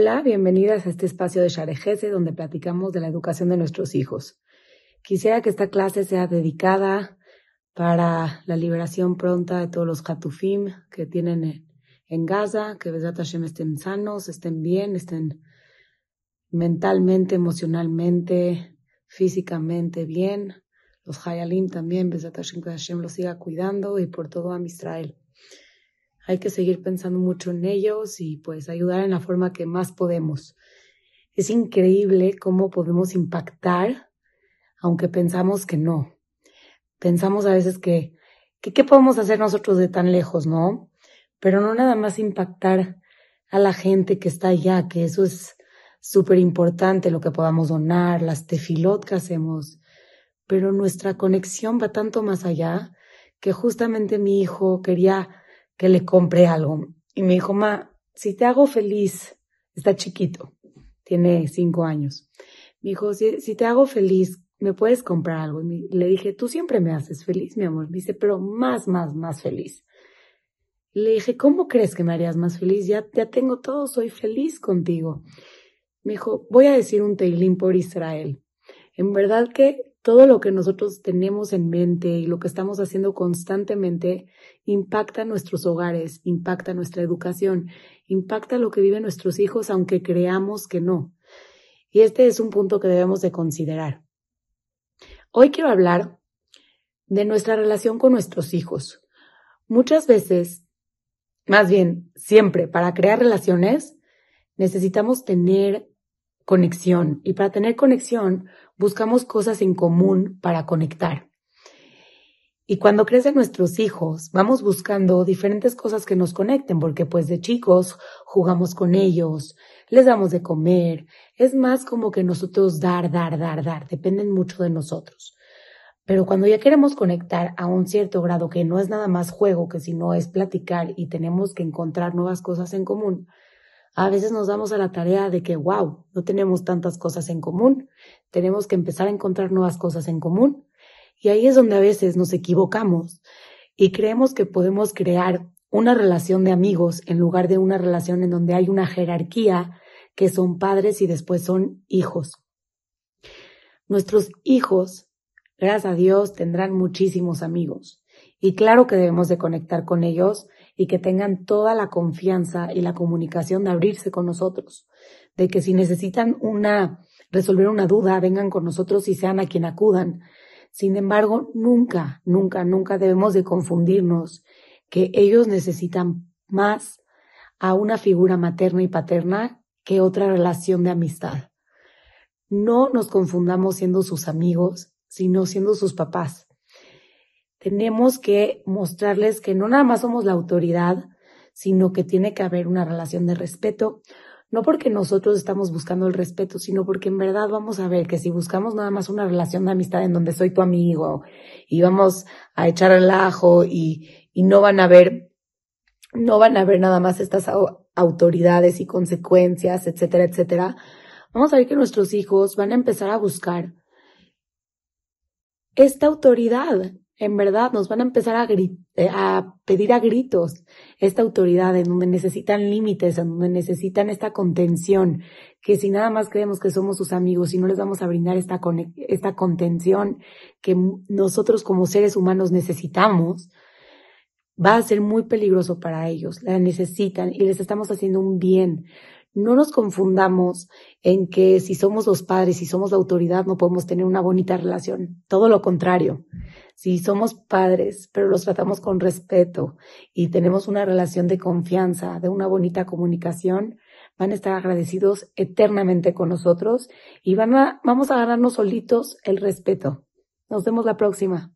Hola, bienvenidas a este espacio de Sharejese donde platicamos de la educación de nuestros hijos. Quisiera que esta clase sea dedicada para la liberación pronta de todos los Hatufim que tienen en Gaza, que Besat Hashem estén sanos, estén bien, estén mentalmente, emocionalmente, físicamente bien. Los Hayalim también, Besat Hashem, que Hashem los siga cuidando y por todo a Israel hay que seguir pensando mucho en ellos y pues ayudar en la forma que más podemos. Es increíble cómo podemos impactar, aunque pensamos que no. Pensamos a veces que, que ¿qué podemos hacer nosotros de tan lejos, no? Pero no nada más impactar a la gente que está allá, que eso es súper importante, lo que podamos donar, las tefilot que hacemos. Pero nuestra conexión va tanto más allá que justamente mi hijo quería que le compré algo. Y me dijo, ma, si te hago feliz, está chiquito, tiene cinco años. Me dijo, si, si te hago feliz, ¿me puedes comprar algo? Y le dije, tú siempre me haces feliz, mi amor. Me dice, pero más, más, más feliz. Le dije, ¿cómo crees que me harías más feliz? Ya, ya tengo todo, soy feliz contigo. Me dijo, voy a decir un teilín por Israel. En verdad que todo lo que nosotros tenemos en mente y lo que estamos haciendo constantemente impacta nuestros hogares, impacta nuestra educación, impacta lo que viven nuestros hijos, aunque creamos que no. Y este es un punto que debemos de considerar. Hoy quiero hablar de nuestra relación con nuestros hijos. Muchas veces, más bien siempre, para crear relaciones, necesitamos tener conexión. Y para tener conexión, buscamos cosas en común para conectar. Y cuando crecen nuestros hijos, vamos buscando diferentes cosas que nos conecten, porque pues de chicos jugamos con ellos, les damos de comer, es más como que nosotros dar, dar, dar, dar, dependen mucho de nosotros. Pero cuando ya queremos conectar a un cierto grado que no es nada más juego, que si no es platicar y tenemos que encontrar nuevas cosas en común, a veces nos damos a la tarea de que, wow, no tenemos tantas cosas en común, tenemos que empezar a encontrar nuevas cosas en común. Y ahí es donde a veces nos equivocamos y creemos que podemos crear una relación de amigos en lugar de una relación en donde hay una jerarquía que son padres y después son hijos. Nuestros hijos, gracias a Dios, tendrán muchísimos amigos. Y claro que debemos de conectar con ellos y que tengan toda la confianza y la comunicación de abrirse con nosotros, de que si necesitan una, resolver una duda, vengan con nosotros y sean a quien acudan. Sin embargo, nunca, nunca, nunca debemos de confundirnos que ellos necesitan más a una figura materna y paterna que otra relación de amistad. No nos confundamos siendo sus amigos, sino siendo sus papás tenemos que mostrarles que no nada más somos la autoridad, sino que tiene que haber una relación de respeto, no porque nosotros estamos buscando el respeto, sino porque en verdad vamos a ver que si buscamos nada más una relación de amistad en donde soy tu amigo y vamos a echar el ajo y, y no van a ver, no van a ver nada más estas autoridades y consecuencias, etcétera, etcétera, vamos a ver que nuestros hijos van a empezar a buscar esta autoridad en verdad nos van a empezar a, eh, a, pedir a gritos esta autoridad en donde necesitan límites, en donde necesitan esta contención, que si nada más creemos que somos sus amigos y no les vamos a brindar esta, esta contención que nosotros como seres humanos necesitamos, va a ser muy peligroso para ellos. La necesitan y les estamos haciendo un bien. No nos confundamos en que si somos los padres, si somos la autoridad, no podemos tener una bonita relación. Todo lo contrario. Si somos padres, pero los tratamos con respeto y tenemos una relación de confianza, de una bonita comunicación, van a estar agradecidos eternamente con nosotros y van a, vamos a ganarnos solitos el respeto. Nos vemos la próxima.